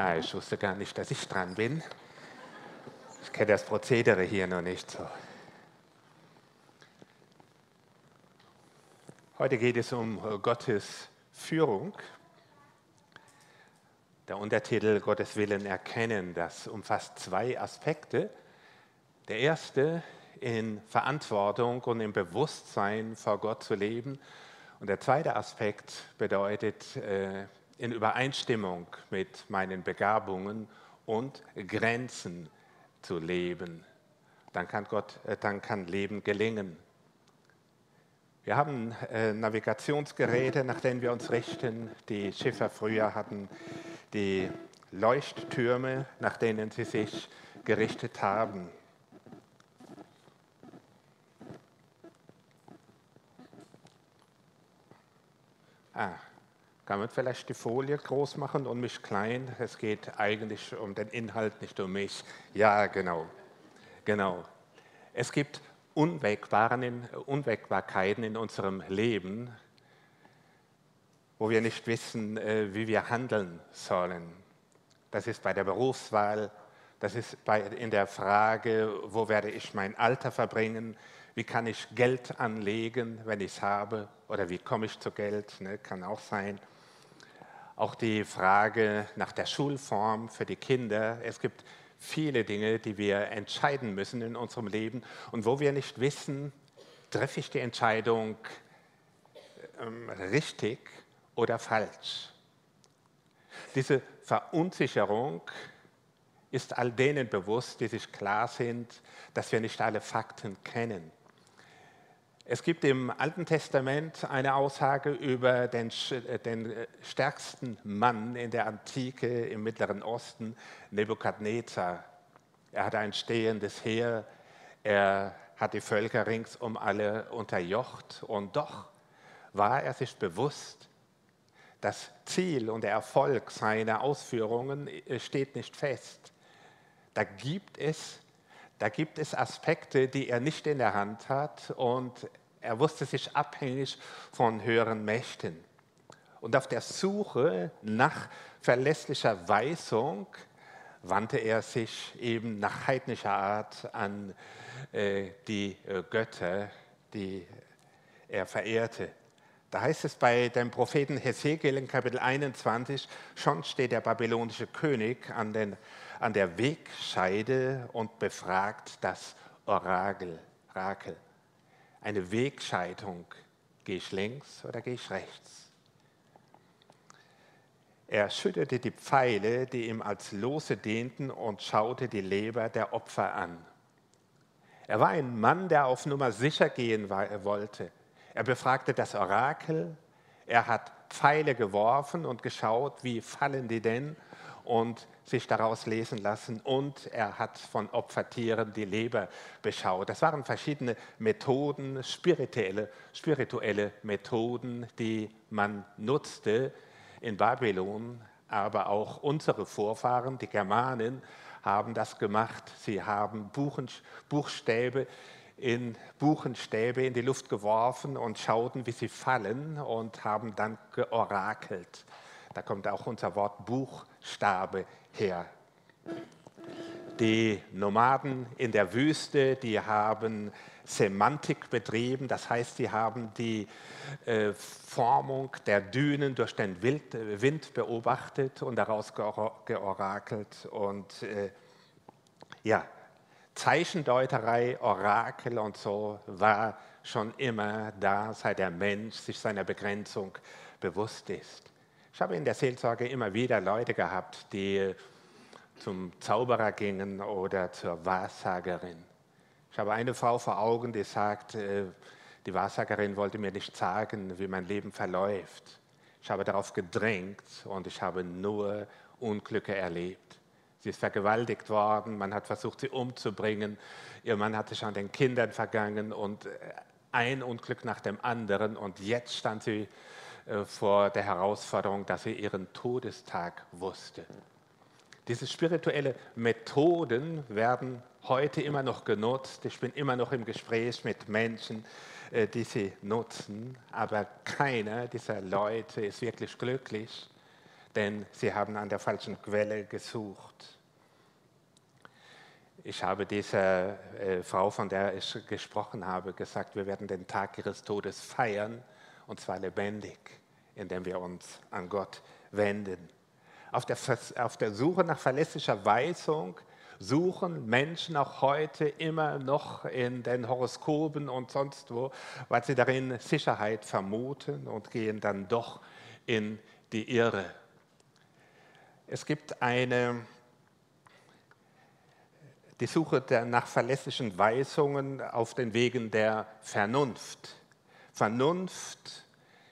Ah, ich wusste gar nicht, dass ich dran bin. Ich kenne das Prozedere hier noch nicht so. Heute geht es um Gottes Führung. Der Untertitel Gottes Willen erkennen, das umfasst zwei Aspekte. Der erste, in Verantwortung und im Bewusstsein vor Gott zu leben. Und der zweite Aspekt bedeutet, äh, in Übereinstimmung mit meinen Begabungen und Grenzen zu leben. Dann kann, Gott, äh, dann kann Leben gelingen. Wir haben äh, Navigationsgeräte, nach denen wir uns richten. Die Schiffer früher hatten die Leuchttürme, nach denen sie sich gerichtet haben. Ah, kann man vielleicht die Folie groß machen und mich klein? Es geht eigentlich um den Inhalt, nicht um mich. Ja, genau. Genau. Es gibt Unwägbarkeiten in unserem Leben, wo wir nicht wissen, äh, wie wir handeln sollen. Das ist bei der Berufswahl, das ist bei, in der Frage, wo werde ich mein Alter verbringen, wie kann ich Geld anlegen, wenn ich es habe, oder wie komme ich zu Geld, ne, kann auch sein auch die Frage nach der Schulform für die Kinder. Es gibt viele Dinge, die wir entscheiden müssen in unserem Leben und wo wir nicht wissen, treffe ich die Entscheidung ähm, richtig oder falsch. Diese Verunsicherung ist all denen bewusst, die sich klar sind, dass wir nicht alle Fakten kennen. Es gibt im Alten Testament eine Aussage über den, äh, den, äh, stärksten Mann in der Antike im Mittleren Osten, Nebukadnezar. Er hatte ein stehendes Heer, er hat die Völker ringsum alle unterjocht und doch war er sich bewusst, das Ziel und der Erfolg seiner Ausführungen äh, steht nicht fest. Da gibt es da gibt es Aspekte, die er nicht in der Hand hat und er wusste sich abhängig von höheren Mächten. Und auf der Suche nach verlässlicher Weisung wandte er sich eben nach heidnischer Art an äh, die äh, Götter, die er verehrte. Da heißt es bei dem Propheten Hesekiel in Kapitel 21, schon steht der babylonische König an, den, an der Wegscheide und befragt das Orakel. Orakel. Eine Wegscheidung. Gehe ich links oder gehe ich rechts? Er schüttete die Pfeile, die ihm als Lose dehnten, und schaute die Leber der Opfer an. Er war ein Mann, der auf Nummer sicher gehen wollte. Er befragte das Orakel, er hat Pfeile geworfen und geschaut, wie fallen die denn und sich daraus lesen lassen. Und er hat von Opfertieren die Leber beschaut. Das waren verschiedene Methoden, spirituelle, spirituelle Methoden, die man nutzte in Babylon. Aber auch unsere Vorfahren, die Germanen, haben das gemacht. Sie haben Buchen, Buchstäbe in Buchenstäbe in die Luft geworfen und schauten, wie sie fallen und haben dann georakelt. Da kommt auch unser Wort Buchstabe her. Die Nomaden in der Wüste, die haben Semantik betrieben, das heißt, sie haben die äh, Formung der Dünen durch den Wild, Wind beobachtet und daraus georakelt. Und äh, ja, Zeichendeuterei, Orakel und so war schon immer da, seit der Mensch sich seiner Begrenzung bewusst ist. Ich habe in der Seelsorge immer wieder Leute gehabt, die zum Zauberer gingen oder zur Wahrsagerin. Ich habe eine Frau vor Augen, die sagt, äh, die Wahrsagerin wollte mir nicht sagen, wie mein Leben verläuft. Ich habe darauf gedrängt und ich habe nur Unglücke erlebt. Sie ist vergewaltigt worden, man hat versucht, sie umzubringen. Ihr Mann hatte schon den Kindern vergangen und ein Unglück nach dem anderen. Und jetzt stand sie vor der Herausforderung, dass sie ihren Todestag wusste. Diese spirituellen Methoden werden heute immer noch genutzt. Ich bin immer noch im Gespräch mit Menschen, äh, die sie nutzen, aber keiner dieser Leute ist wirklich glücklich. denn sie haben an der falschen Quelle gesucht. Ich habe dieser äh, Frau, von der ich gesprochen habe, gesagt, wir werden den Tag ihres Todes feiern, und zwar lebendig, indem wir uns an Gott wenden. Auf der, auf der Suche nach verlässlicher Weisung suchen Menschen auch heute immer noch in den Horoskopen und sonst wo, weil sie darin Sicherheit vermuten und gehen dann doch in die Irre. Es gibt eine, die Suche nach verlässlichen Weisungen auf den Wegen der Vernunft. Vernunft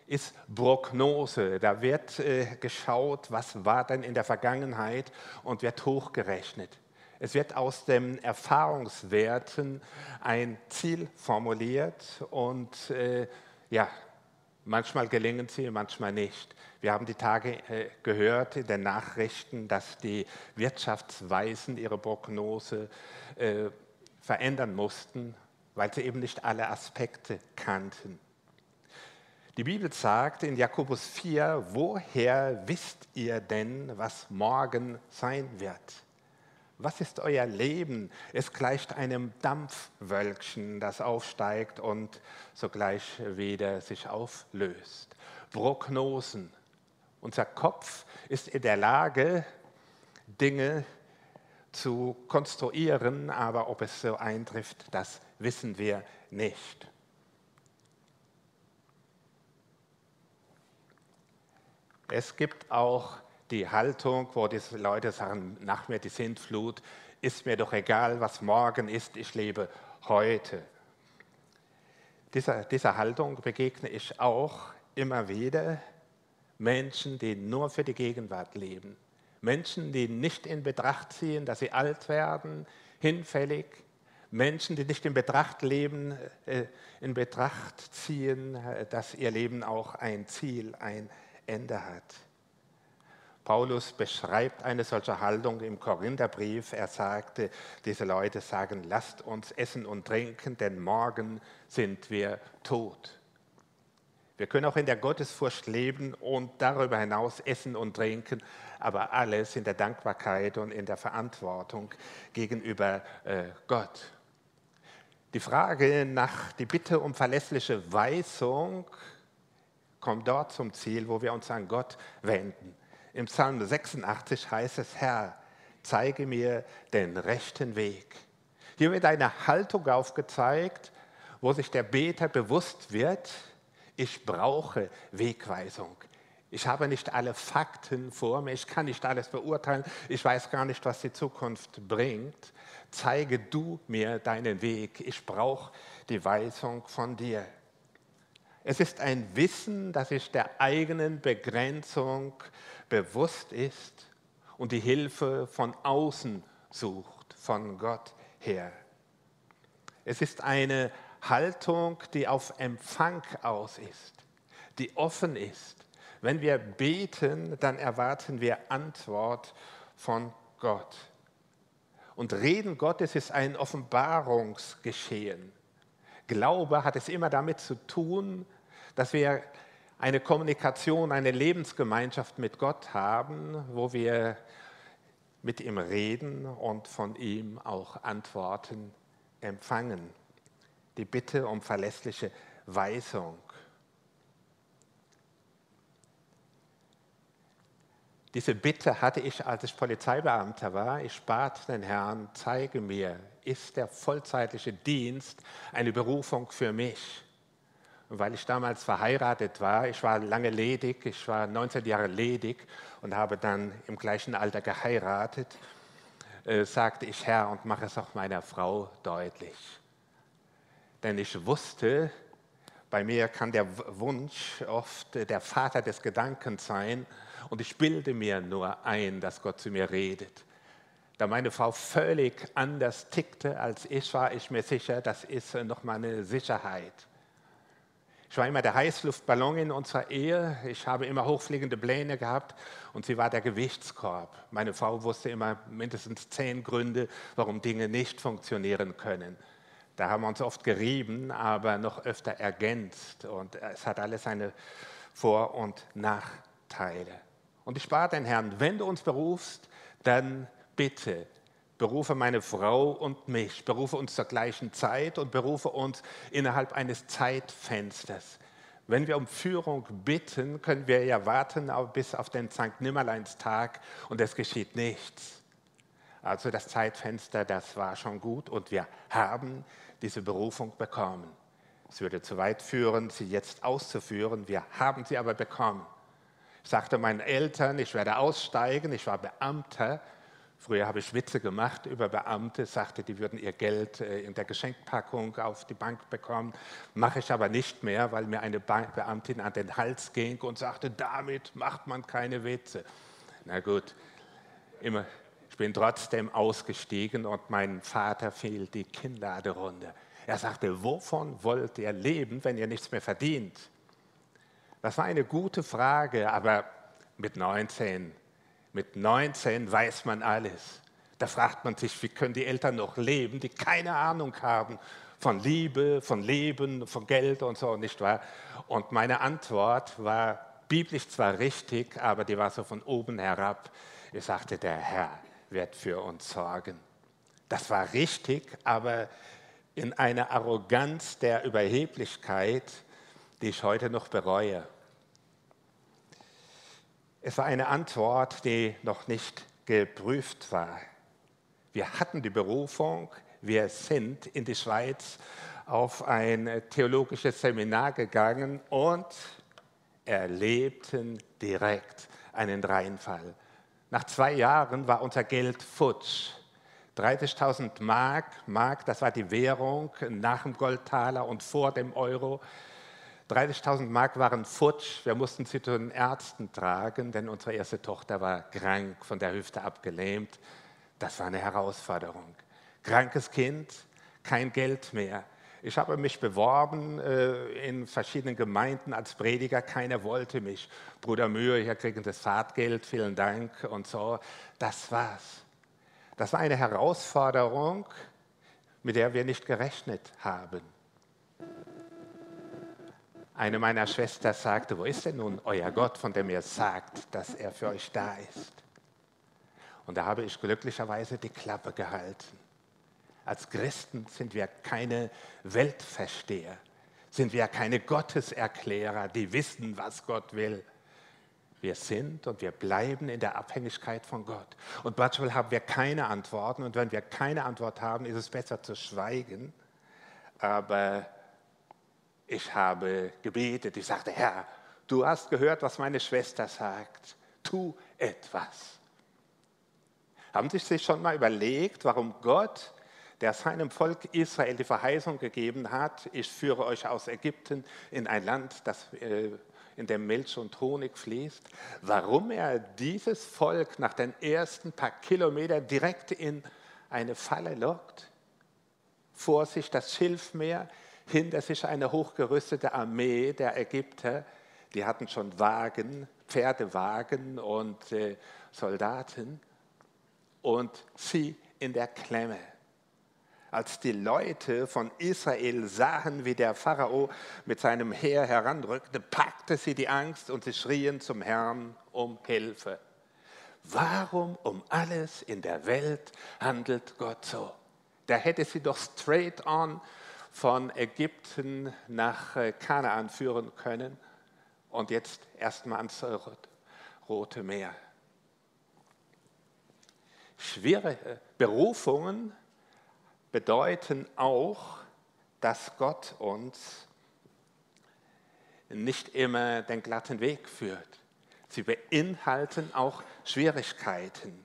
ist Prognose. Da wird äh, geschaut, was war denn in der Vergangenheit und wird hochgerechnet. Es wird aus den Erfahrungswerten ein Ziel formuliert und äh, ja, manchmal gelingen sie, manchmal nicht. Wir haben die Tage äh, gehört in den Nachrichten, dass die Wirtschaftsweisen ihre Prognose äh, verändern mussten, weil sie eben nicht alle Aspekte kannten. Die Bibel sagt in Jakobus 4, woher wisst ihr denn, was morgen sein wird? Was ist euer Leben? Es gleicht einem Dampfwölkchen, das aufsteigt und sogleich wieder sich auflöst. Prognosen. Unser Kopf ist in der Lage, Dinge zu konstruieren, aber ob es so eintrifft, das wissen wir nicht. Es gibt auch die Haltung, wo die Leute sagen, nach mir die Sintflut, ist mir doch egal, was morgen ist, ich lebe heute. Dieser, dieser Haltung begegne ich auch immer wieder Menschen, die nur für die Gegenwart leben. Menschen, die nicht in Betracht ziehen, dass sie alt werden, hinfällig. Menschen, die nicht in Betracht leben, äh, in Betracht ziehen, äh, dass ihr Leben auch ein Ziel, ein Ende hat. Paulus beschreibt eine solche Haltung im Korintherbrief. Er sagte, diese Leute sagen, lasst uns essen und trinken, denn morgen sind wir tot. Wir können auch in der Gottesfurcht leben und darüber hinaus essen und trinken, aber alles in der Dankbarkeit und in der Verantwortung gegenüber äh, Gott. Die Frage nach die Bitte um verlässliche Weisung kommt dort zum Ziel, wo wir uns an Gott wenden. Im Psalm 86 heißt es, Herr, zeige mir den rechten Weg. Hier wird eine Haltung aufgezeigt, wo sich der Beter bewusst wird, ich brauche Wegweisung. Ich habe nicht alle Fakten vor mir, ich kann nicht alles beurteilen, ich weiß gar nicht, was die Zukunft bringt. Zeige du mir deinen Weg, ich brauche die Weisung von dir. Es ist ein Wissen, das sich der eigenen Begrenzung bewusst ist und die Hilfe von außen sucht, von Gott her. Es ist eine Haltung, die auf Empfang aus ist, die offen ist. Wenn wir beten, dann erwarten wir Antwort von Gott. Und Reden Gottes ist ein Offenbarungsgeschehen. Glaube hat es immer damit zu tun, dass wir eine Kommunikation, eine Lebensgemeinschaft mit Gott haben, wo wir mit ihm reden und von ihm auch Antworten empfangen. Die Bitte um verlässliche Weisung. Diese Bitte hatte ich, als ich Polizeibeamter war. Ich bat den Herrn, zeige mir, ist der vollzeitliche Dienst eine Berufung für mich? Weil ich damals verheiratet war, ich war lange ledig, ich war 19 Jahre ledig und habe dann im gleichen Alter geheiratet, äh, sagte ich Herr und mache es auch meiner Frau deutlich. Denn ich wusste, bei mir kann der Wunsch oft der Vater des Gedankens sein und ich bilde mir nur ein, dass Gott zu mir redet. Da meine Frau völlig anders tickte als ich, war ich mir sicher, das ist nochmal eine Sicherheit. Ich war immer der Heißluftballon in unserer Ehe. Ich habe immer hochfliegende Pläne gehabt und sie war der Gewichtskorb. Meine Frau wusste immer mindestens zehn Gründe, warum Dinge nicht funktionieren können. Da haben wir uns oft gerieben, aber noch öfter ergänzt. Und es hat alles seine Vor- und Nachteile. Und ich bat den Herrn, wenn du uns berufst, dann bitte berufe meine Frau und mich, berufe uns zur gleichen Zeit und berufe uns innerhalb eines Zeitfensters. Wenn wir um Führung bitten, können wir ja warten bis auf den St. Nimmerleins-Tag und es geschieht nichts. Also das Zeitfenster, das war schon gut und wir haben diese Berufung bekommen. Es würde zu weit führen, sie jetzt auszuführen. Wir haben sie aber bekommen. Ich sagte meinen Eltern, ich werde aussteigen, ich war Beamter. Früher habe ich Witze gemacht über Beamte, sagte, die würden ihr Geld äh, in der Geschenkpackung auf die Bank bekommen. Mache ich aber nicht mehr, weil mir eine Beamtin an den Hals ging und sagte, damit macht man keine Witze. Na gut, immer, ich bin trotzdem ausgestiegen und mein Vater fiel die Kinnlade runter. Er sagte, wovon wollt ihr leben, wenn ihr nichts mehr verdient? Das war eine gute Frage, aber mit 19, mit 19 weiß man alles. Da fragt man sich, wie können die Eltern noch leben, die keine Ahnung haben von Liebe, von Leben, von Geld und so, nicht wahr? Und meine Antwort war biblisch zwar richtig, aber die war so von oben herab. Ich sagte, der Herr wird für uns sorgen. Das war richtig, aber in eine Arroganz der Überheblichkeit, die ich heute noch bereue. Es war eine Antwort, die noch nicht geprüft war. Wir hatten die Berufung, wir sind in die Schweiz auf ein theologisches Seminar gegangen und erlebten direkt einen Reinfall. Nach zwei Jahren war unser Geld futsch. 30.000 Mark, Mark, das war die Währung nach dem Goldtaler und vor dem Euro. 30.000 Mark waren futsch. Wir mussten sie zu den Ärzten tragen, denn unsere erste Tochter war krank, von der Hüfte abgelähmt. Das war eine Herausforderung. Krankes Kind, kein Geld mehr. Ich habe mich beworben äh, in verschiedenen Gemeinden als Prediger. Keiner wollte mich. Bruder Mühe, hier kriegen das Fahrtgeld, vielen Dank und so. Das war's. Das war eine Herausforderung, mit der wir nicht gerechnet haben. Eine meiner Schwestern sagte, wo ist denn nun euer Gott, von dem ihr sagt, dass er für euch da ist? Und da habe ich glücklicherweise die Klappe gehalten. Als Christen sind wir keine Weltversteher, sind wir keine Gotteserklärer, die wissen, was Gott will wir sind und wir bleiben in der Abhängigkeit von Gott. Und manchmal haben wir keine Antworten und wenn wir keine Antwort haben, ist es besser zu schweigen. Aber ich habe gebetet, ich sagte, Herr, du hast gehört, was meine Schwester sagt, tu etwas. Haben Sie sich schon mal überlegt, warum Gott, der seinem Volk Israel die Verheißung gegeben hat, ich führe euch aus Ägypten in ein Land, das äh, in dem Milch und Honig fließt, warum er dieses Volk nach den ersten paar Kilometern direkt in eine Falle lockt. Vor sich das Schilfmeer, hinter sich eine hochgerüstete Armee der Ägypter. Die hatten schon Wagen, Pferdewagen und äh, Soldaten und sie in der Klemme als die Leute von Israel sahen, wie der Pharao mit seinem Heer heranrückte, packte sie die Angst und sie schrien zum Herrn um Hilfe. Warum um alles in der Welt handelt Gott so? Da hätte sie doch straight on von Ägypten nach äh, Kanaan führen können und jetzt erstmal ans Rote Meer. Schwere Berufungen bedeuten auch, dass Gott uns nicht immer den glatten Weg führt. Sie beinhalten auch Schwierigkeiten.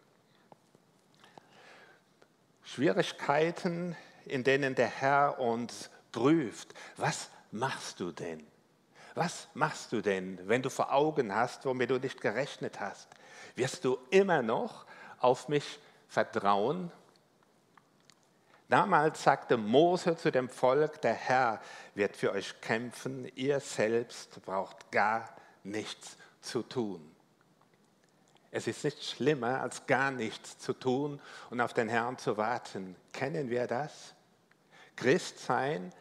Schwierigkeiten, in denen der Herr uns prüft. Was machst du denn? Was machst du denn, wenn du vor Augen hast, womit du nicht gerechnet hast? Wirst du immer noch auf mich vertrauen Damals sagte Mose zu dem Volk, der Herr wird für euch kämpfen, ihr selbst braucht gar nichts zu tun. Es ist nicht schlimmer, als gar nichts zu tun und auf den Herrn zu warten. Kennen wir das? Christsein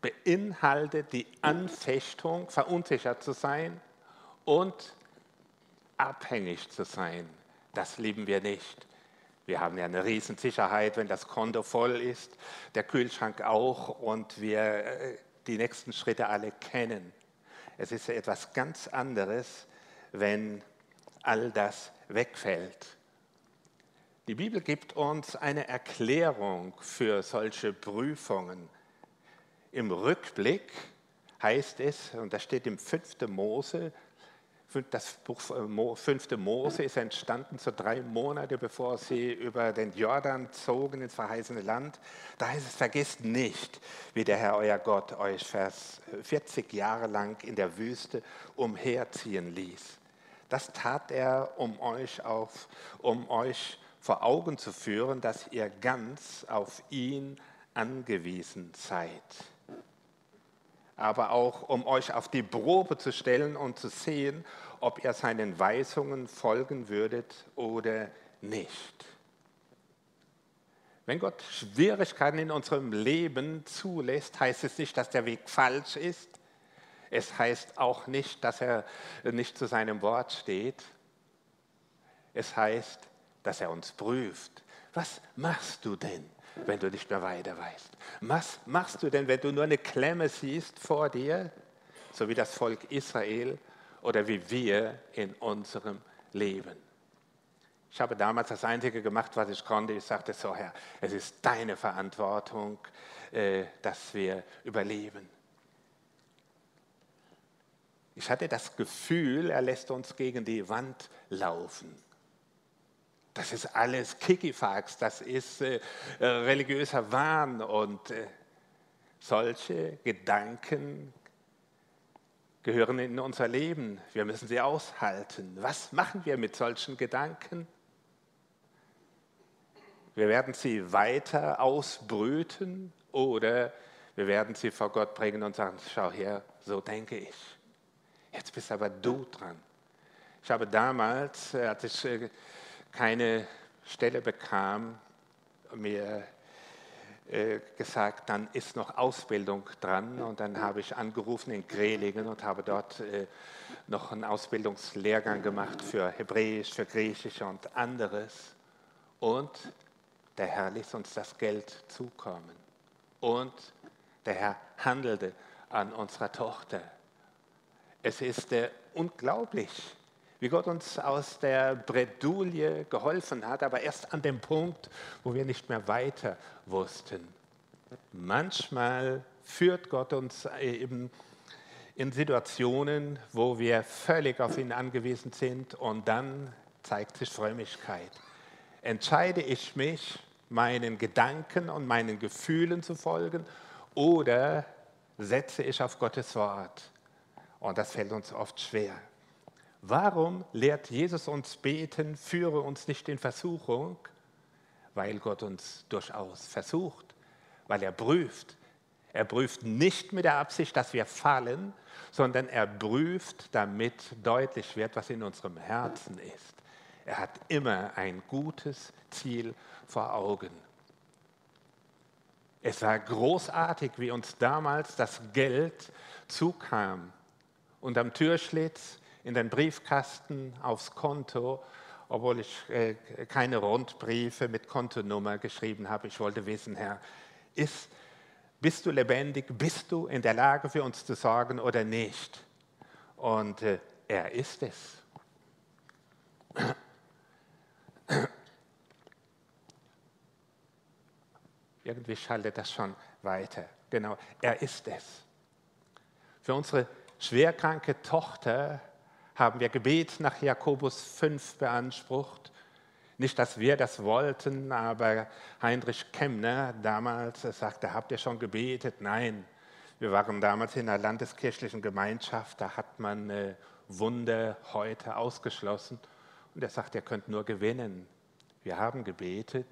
beinhaltet die Anfechtung, verunsichert zu sein und abhängig zu sein, das lieben wir nicht. Wir haben ja eine Riesensicherheit, wenn das Konto voll ist, der Kühlschrank auch und wir äh, die nächsten Schritte alle kennen. Es ist etwas ganz anderes, wenn all das wegfällt. Die Bibel gibt uns eine Erklärung für solche Prüfungen. Im Rückblick heißt es, und das steht im 5. Mose, das Buch 5. Äh, Mose ist entstanden so drei Monate, bevor sie über den Jordan zogen ins verheißene Land. Da heißt es, vergesst nicht, wie der Herr euer Gott euch 40 Jahre lang in der Wüste umherziehen ließ. Das tat er, um euch, auf, um euch vor Augen zu führen, dass ihr ganz auf ihn angewiesen seid aber auch um euch auf die Probe zu stellen und zu sehen, ob ihr seinen Weisungen folgen würdet oder nicht. Wenn Gott Schwierigkeiten in unserem Leben zulässt, heißt es nicht, dass der Weg falsch ist. Es heißt auch nicht, dass er nicht zu seinem Wort steht. Es heißt, dass er uns prüft. Was machst du denn? wenn du nicht mehr weiter weißt? Was machst du denn, wenn du nur eine Klemme siehst vor dir, so wie das Volk Israel oder wie wir in unserem Leben? Ich habe damals das Einzige gemacht, was ich konnte. Ich sagte so, Herr, es ist deine Verantwortung, äh, dass wir überleben. Ich hatte das Gefühl, er lässt uns gegen die Wand laufen. Das ist alles Kikifax, das ist äh, äh, religiöser Wahn und äh, solche Gedanken gehören in unser Leben. Wir müssen sie aushalten. Was machen wir mit solchen Gedanken? Wir werden sie weiter ausbrüten oder wir werden sie vor Gott bringen und sagen, schau her, so denke ich. Jetzt bist aber du dran. Ich habe damals, äh, als ich äh, keine Stelle bekam, mir äh, gesagt, dann ist noch Ausbildung dran. Und dann habe ich angerufen in Grelingen und habe dort noch einen Ausbildungslehrgang gemacht für Hebräisch, für Griechisch und anderes. Und der Herr ließ uns das Geld zukommen. Und der Herr handelte an unserer Tochter. Es ist äh, unglaublich, wie Gott uns aus der Bredouille geholfen hat, aber erst an dem Punkt, wo wir nicht mehr weiter wussten. Manchmal führt Gott uns eben in Situationen, wo wir völlig auf ihn angewiesen sind und dann zeigt sich Frömmigkeit. Entscheide ich mich, meinen Gedanken und meinen Gefühlen zu folgen oder setze ich auf Gottes Wort? Und das fällt uns oft schwer. Warum lehrt Jesus uns beten, führe uns nicht in Versuchung? Weil Gott uns durchaus versucht, weil er prüft. Er prüft nicht mit der Absicht, dass wir fallen, sondern er prüft, damit deutlich wird, was in unserem Herzen ist. Er hat immer ein gutes Ziel vor Augen. Es war großartig, wie uns damals das Geld zukam. Und am Türschlitz in den Briefkasten aufs Konto, obwohl ich äh, keine Rundbriefe mit Kontonummer geschrieben habe. Ich wollte wissen, Herr, ist, bist du lebendig? Bist du in der Lage für uns zu sorgen oder nicht? Und äh, er ist es. Irgendwie schaltet das schon weiter. Genau, er ist es. Für unsere schwerkranke Tochter haben wir Gebet nach Jakobus 5 beansprucht. Nicht, dass wir das wollten, aber Heinrich Kemner damals sagte, habt ihr schon gebetet? Nein, wir waren damals in einer landeskirchlichen Gemeinschaft, da hat man äh, Wunder heute ausgeschlossen. Und er sagt, ihr könnt nur gewinnen. Wir haben gebetet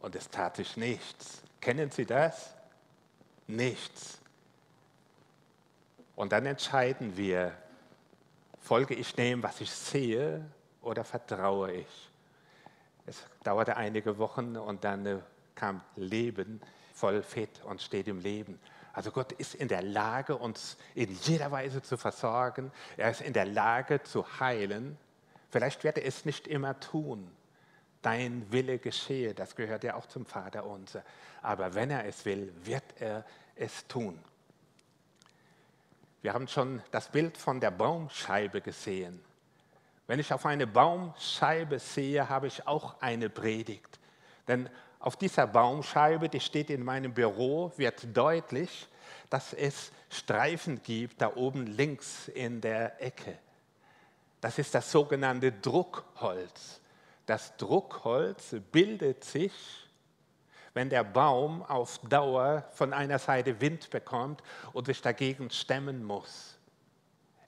und es tat sich nichts. Kennen Sie das? Nichts. Und dann entscheiden wir, Folge ich dem, was ich sehe, oder vertraue ich? Es dauerte einige Wochen und dann äh, kam Leben voll fit und steht im Leben. Also Gott ist in der Lage, uns in jeder Weise zu versorgen. Er ist in der Lage zu heilen. Vielleicht wird er es nicht immer tun. Dein Wille geschehe, das gehört ja auch zum Vater unser. Aber wenn er es will, wird er es tun. Wir haben schon das Bild von der Baumscheibe gesehen. Wenn ich auf eine Baumscheibe sehe, habe ich auch eine Predigt. Denn auf dieser Baumscheibe, die steht in meinem Büro, wird deutlich, dass es Streifen gibt, da oben links in der Ecke. Das ist das sogenannte Druckholz. Das Druckholz bildet sich, wenn der Baum auf Dauer von einer Seite Wind bekommt und sich dagegen stemmen muss.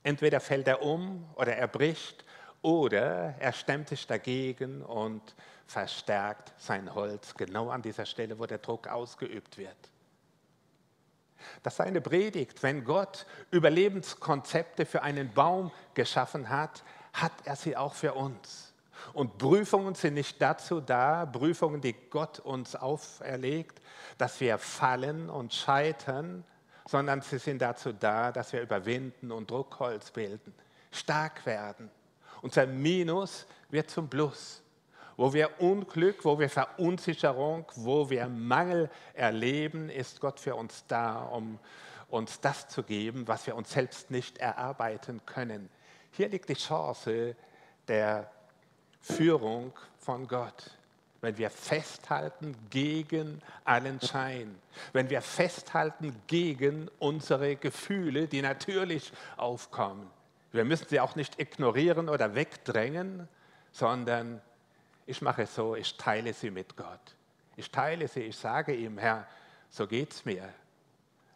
Entweder fällt er um oder er bricht oder er stemmt sich dagegen und verstärkt sein Holz genau an dieser Stelle, wo der Druck ausgeübt wird. Das ist eine Predigt. Wenn Gott Überlebenskonzepte für einen Baum geschaffen hat, hat er sie auch für uns. Und Prüfungen sind nicht dazu da, Prüfungen, die Gott uns auferlegt, dass wir fallen und scheitern, sondern sie sind dazu da, dass wir überwinden und Druckholz bilden, stark werden. Unser Minus wird zum Plus. Wo wir Unglück, wo wir Verunsicherung, wo wir Mangel erleben, ist Gott für uns da, um uns das zu geben, was wir uns selbst nicht erarbeiten können. Hier liegt die Chance der Führung von Gott. Wenn wir festhalten gegen allen Schein, wenn wir festhalten gegen unsere Gefühle, die natürlich aufkommen. Wir müssen sie auch nicht ignorieren oder wegdrängen, sondern ich mache es so, ich teile sie mit Gott. Ich teile sie, ich sage ihm, Herr, so geht es mir.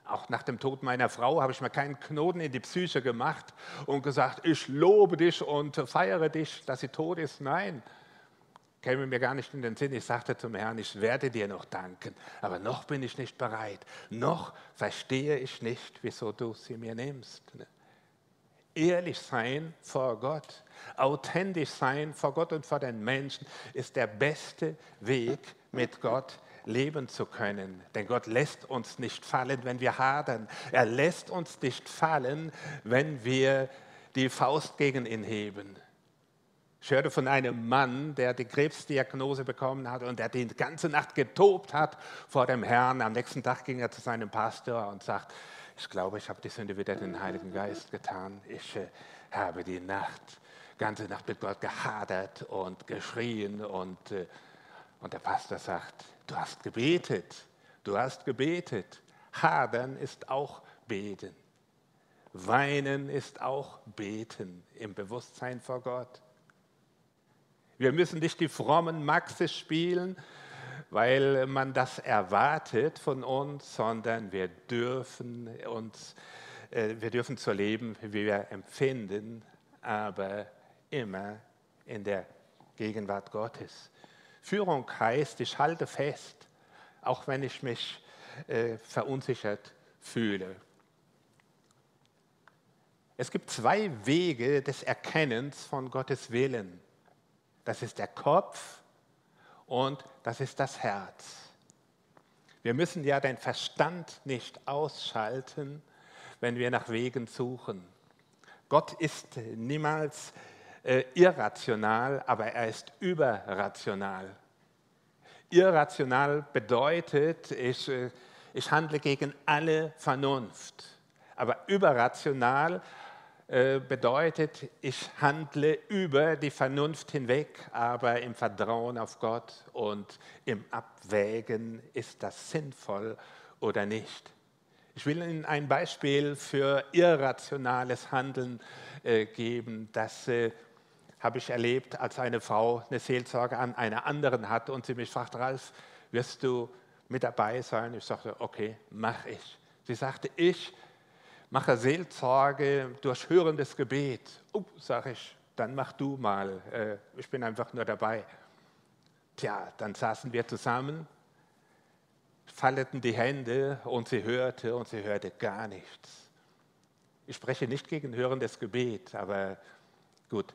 Auch nach dem Tod meiner Frau habe ich mir keinen Knoten in die Psyche gemacht und gesagt, ich lobe dich und feiere dich, dass sie tot ist. Nein, käme mir gar nicht in den Sinn. Ich sagte zum Herrn, ich werde dir noch danken, aber noch bin ich nicht bereit. Noch verstehe ich nicht, wieso du sie mir nimmst. Ehrlich sein vor Gott, authentisch sein vor Gott und vor den Menschen ist der beste Weg, mit Gott leben zu können. Denn Gott lässt uns nicht fallen, wenn wir hadern. Er lässt uns nicht fallen, wenn wir die Faust gegen ihn heben. Ich hörte von einem Mann, der die Krebsdiagnose bekommen hat und der die ganze Nacht getobt hat vor dem Herrn. Am nächsten Tag ging er zu seinem Pastor und sagt, ich glaube, ich habe die Sünde wieder den Heiligen Geist getan. Ich äh, habe die Nacht, ganze Nacht mit Gott gehadert und geschrien. Und, äh, und der Pastor sagt, du hast gebetet, du hast gebetet. Hadern ist auch beten. Weinen ist auch beten im Bewusstsein vor Gott. Wir müssen nicht die frommen Maxe spielen, weil man das erwartet von uns, sondern wir dürfen uns, äh, wir dürfen so leben, wie wir empfinden, aber immer in der Gegenwart Gottes. Führung heißt, ich halte fest, auch wenn ich mich äh, verunsichert fühle. Es gibt zwei Wege des Erkennens von Gottes Willen. Das ist der Kopf und das ist das Herz. Wir müssen ja den Verstand nicht ausschalten, wenn wir nach Wegen suchen. Gott ist niemals äh, irrational, aber er ist überrational. Irrational bedeutet, ich, äh, ich handle gegen alle Vernunft. Aber überrational äh, bedeutet, ich handle über die Vernunft hinweg, aber im Vertrauen auf Gott und im Abwägen, ist das sinnvoll oder nicht. Ich will Ihnen ein Beispiel für irrationales Handeln äh, geben. Das äh, habe ich erlebt, als eine Frau eine Seelsorge an einer anderen hat und sie mich fragt, Ralf, wirst du mit dabei sein? Ich sagte, okay, mach ich. Sie sagte, ich mache Seelsorge durch hörendes Gebet. Oh, sage ich, dann mach du mal, äh, ich bin einfach nur dabei. Tja, dann saßen wir zusammen, falleten die Hände und sie hörte und sie hörte gar nichts. Ich spreche nicht gegen hörendes Gebet, aber gut.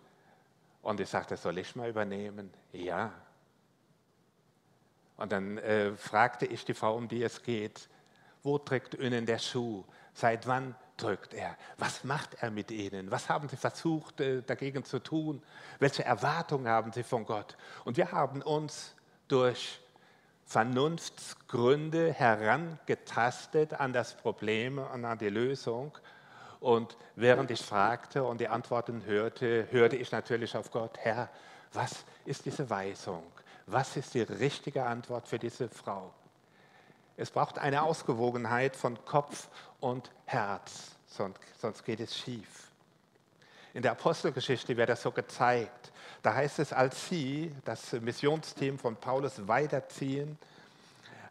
Und ich sagte, soll ich mal übernehmen? Ja. Und dann äh, fragte ich die Frau, um die es geht, wo trägt Ihnen der Schuh? Seit wann drückt er. Was macht er mit ihnen? Was haben sie versucht äh, dagegen zu tun? Welche Erwartungen haben sie von Gott? Und wir haben uns durch Vernunftsgründe herangetastet an das Problem und an die Lösung. Und während ich fragte und die Antworten hörte, hörte ich natürlich auf Gott, Herr, was ist diese Weisung? Was ist die richtige Antwort für diese Frau? Es braucht eine Ausgewogenheit von Kopf und Herz, sonst geht es schief. In der Apostelgeschichte wird das so gezeigt. Da heißt es, als sie, das Missionsteam von Paulus, weiterziehen,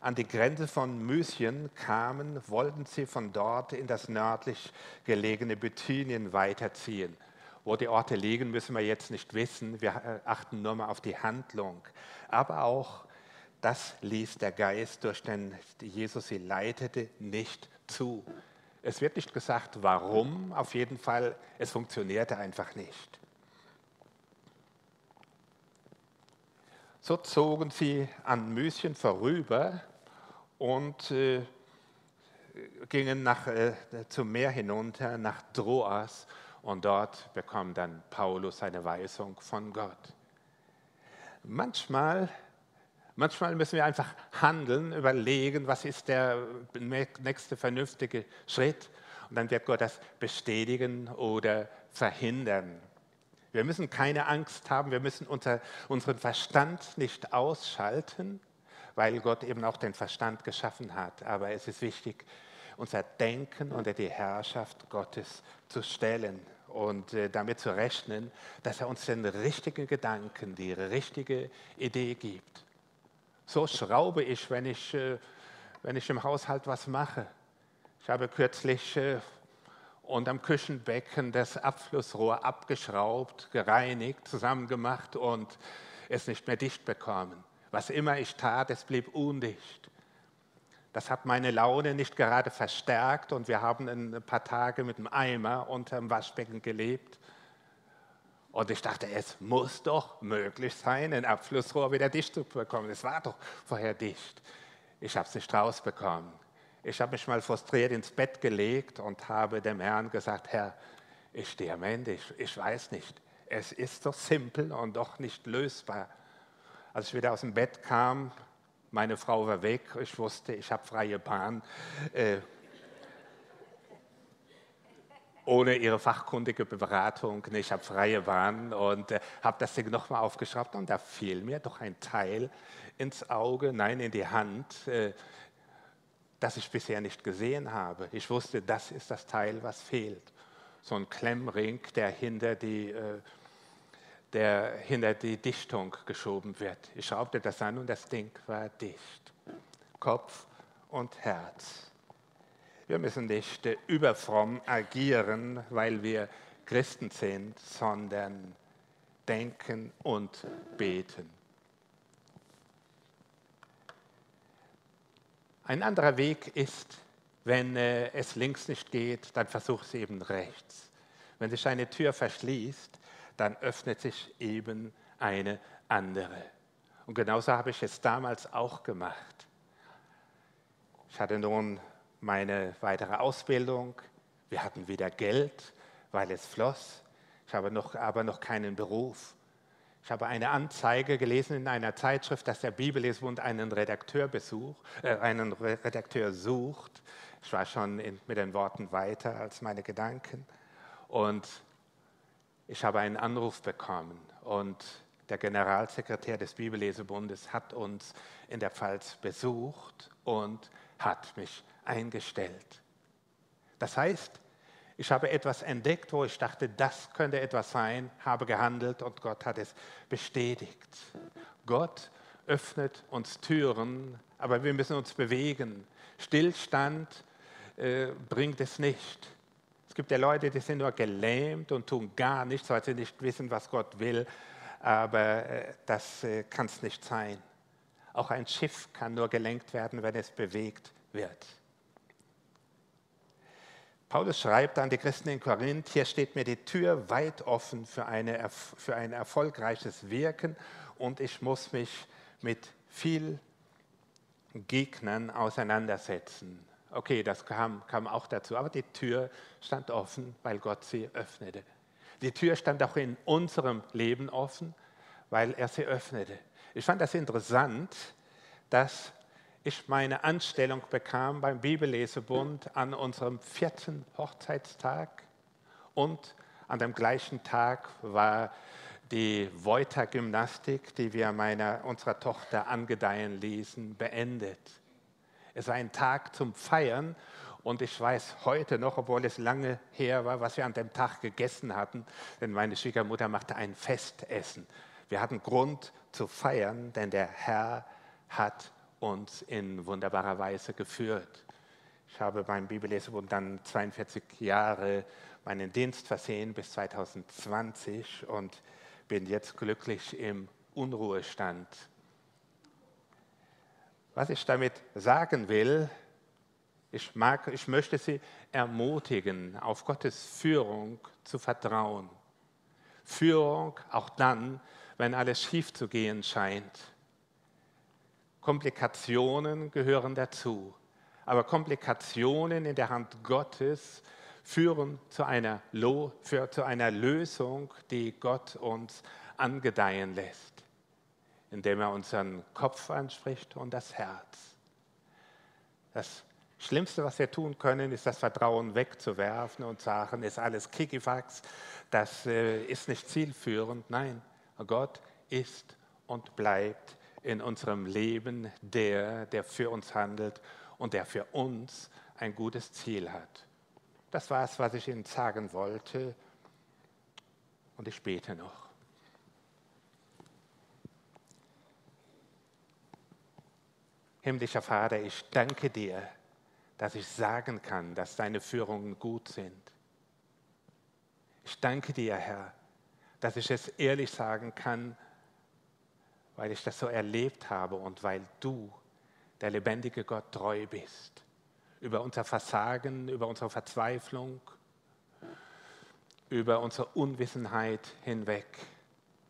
an die Grenze von Mysien kamen, wollten sie von dort in das nördlich gelegene Bithynien weiterziehen. Wo die Orte liegen, müssen wir jetzt nicht wissen. Wir äh, achten nur mal auf die Handlung. Aber auch das ließ der Geist, durch den Jesus sie leitete, nicht zu. Es wird nicht gesagt, warum, auf jeden Fall, es funktionierte einfach nicht. So zogen sie an Müschen vorüber und äh, gingen nach, äh, zum Meer hinunter, nach Troas, und dort bekam dann Paulus eine Weisung von Gott. Manchmal Manchmal müssen wir einfach handeln, überlegen, was ist der nächste vernünftige Schritt. Und dann wird Gott das bestätigen oder verhindern. Wir müssen keine Angst haben, wir müssen unser, unseren Verstand nicht ausschalten, weil Gott eben auch den Verstand geschaffen hat. Aber es ist wichtig, unser Denken unter die Herrschaft Gottes zu stellen und äh, damit zu rechnen, dass er uns den richtigen Gedanken, die richtige Idee gibt. So schraube ich, wenn ich, äh, wenn ich im Haushalt was mache. Ich habe kürzlich äh, unterm Küchenbecken das Abflussrohr abgeschraubt, gereinigt, zusammengemacht und es nicht mehr dicht bekommen. Was immer ich tat, es blieb undicht. Das hat meine Laune nicht gerade verstärkt und wir haben ein paar Tage mit dem Eimer unterm Waschbecken gelebt. Und ich dachte, es muss doch möglich sein, ein Abflussrohr wieder dicht zu bekommen. Es war doch vorher dicht. Ich habe es nicht rausbekommen. Ich habe mich mal frustriert ins Bett gelegt und habe dem Herrn gesagt, Herr, ich stehe am Ende, ich, ich weiß nicht. Es ist doch simpel und doch nicht lösbar. Als ich wieder aus dem Bett kam, meine Frau war weg, ich wusste, ich habe freie Bahn. Äh, ohne ihre fachkundige Beratung. Ich habe freie Bahn und äh, habe das Ding nochmal aufgeschraubt und da fiel mir doch ein Teil ins Auge, nein, in die Hand, äh, das ich bisher nicht gesehen habe. Ich wusste, das ist das Teil, was fehlt. So ein Klemmring, der hinter die, äh, der hinter die Dichtung geschoben wird. Ich schraubte das an und das Ding war dicht. Kopf und Herz. Wir müssen nicht überfromm agieren, weil wir Christen sind, sondern denken und beten. Ein anderer Weg ist, wenn äh, es links nicht geht, dann versuch es eben rechts. Wenn sich eine Tür verschließt, dann öffnet sich eben eine andere. Und genauso habe ich es damals auch gemacht. Ich hatte nun meine weitere Ausbildung. Wir hatten wieder Geld, weil es floss. Ich habe noch, aber noch keinen Beruf. Ich habe eine Anzeige gelesen in einer Zeitschrift, dass der Bibellesbund einen Redakteur, besuch, äh, einen Redakteur sucht. Ich war schon in, mit den Worten weiter als meine Gedanken. Und ich habe einen Anruf bekommen. Und der Generalsekretär des Bibellesebundes hat uns in der Pfalz besucht und hat mich eingestellt. Das heißt, ich habe etwas entdeckt, wo ich dachte, das könnte etwas sein, habe gehandelt und Gott hat es bestätigt. Gott öffnet uns Türen, aber wir müssen uns bewegen. Stillstand äh, bringt es nicht. Es gibt ja Leute, die sind nur gelähmt und tun gar nichts, weil sie nicht wissen, was Gott will, aber äh, das äh, kann es nicht sein. Auch ein Schiff kann nur gelenkt werden, wenn es bewegt wird. Paulus schreibt an die Christen in Korinth, hier steht mir die Tür weit offen für, eine, für ein erfolgreiches Wirken und ich muss mich mit viel Gegnern auseinandersetzen. Okay, das kam, kam auch dazu. Aber die Tür stand offen, weil Gott sie öffnete. Die Tür stand auch in unserem Leben offen, weil er sie öffnete. Ich fand das interessant, dass ich meine Anstellung bekam beim Bibellesebund an unserem vierten Hochzeitstag und an dem gleichen Tag war die Voiter-Gymnastik, die wir meiner, unserer Tochter angedeihen ließen, beendet. Es war ein Tag zum Feiern und ich weiß heute noch, obwohl es lange her war, was wir an dem Tag gegessen hatten, denn meine Schwiegermutter machte ein Festessen. Wir hatten Grund zu feiern, denn der Herr hat uns in wunderbarer Weise geführt. Ich habe beim Bibellesebund dann 42 Jahre meinen Dienst versehen bis 2020 und bin jetzt glücklich im Unruhestand. Was ich damit sagen will, ich, mag, ich möchte Sie ermutigen, auf Gottes Führung zu vertrauen. Führung auch dann, wenn alles schief zu gehen scheint. Komplikationen gehören dazu. Aber Komplikationen in der Hand Gottes führen zu einer, für, zu einer Lösung, die Gott uns angedeihen lässt, indem er unseren Kopf anspricht und das Herz. Das Schlimmste, was wir tun können, ist das Vertrauen wegzuwerfen und sagen, ist alles Kikifax, das äh, ist nicht zielführend. Nein, Gott ist und bleibt in unserem Leben der, der für uns handelt und der für uns ein gutes Ziel hat. Das war es, was ich Ihnen sagen wollte. Und ich bete noch. Himmlischer Vater, ich danke dir, dass ich sagen kann, dass deine Führungen gut sind. Ich danke dir, Herr, dass ich es ehrlich sagen kann, weil ich das so erlebt habe und weil du, der lebendige Gott, treu bist. Über unser Versagen, über unsere Verzweiflung, über unsere Unwissenheit hinweg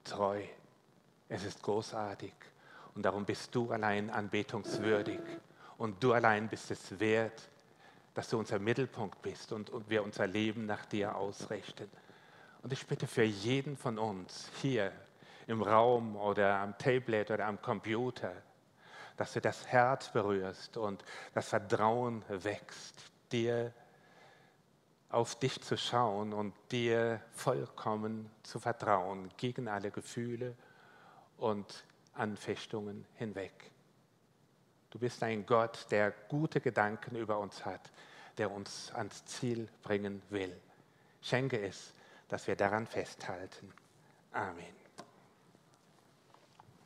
treu. Es ist großartig und darum bist du allein anbetungswürdig und du allein bist es wert, dass du unser Mittelpunkt bist und, und wir unser Leben nach dir ausrichten. Und ich bitte für jeden von uns hier im Raum oder am Tablet oder am Computer, dass du das Herz berührst und das Vertrauen wächst, dir auf dich zu schauen und dir vollkommen zu vertrauen gegen alle Gefühle und Anfechtungen hinweg. Du bist ein Gott, der gute Gedanken über uns hat, der uns ans Ziel bringen will. Schenke es, dass wir daran festhalten. Amen.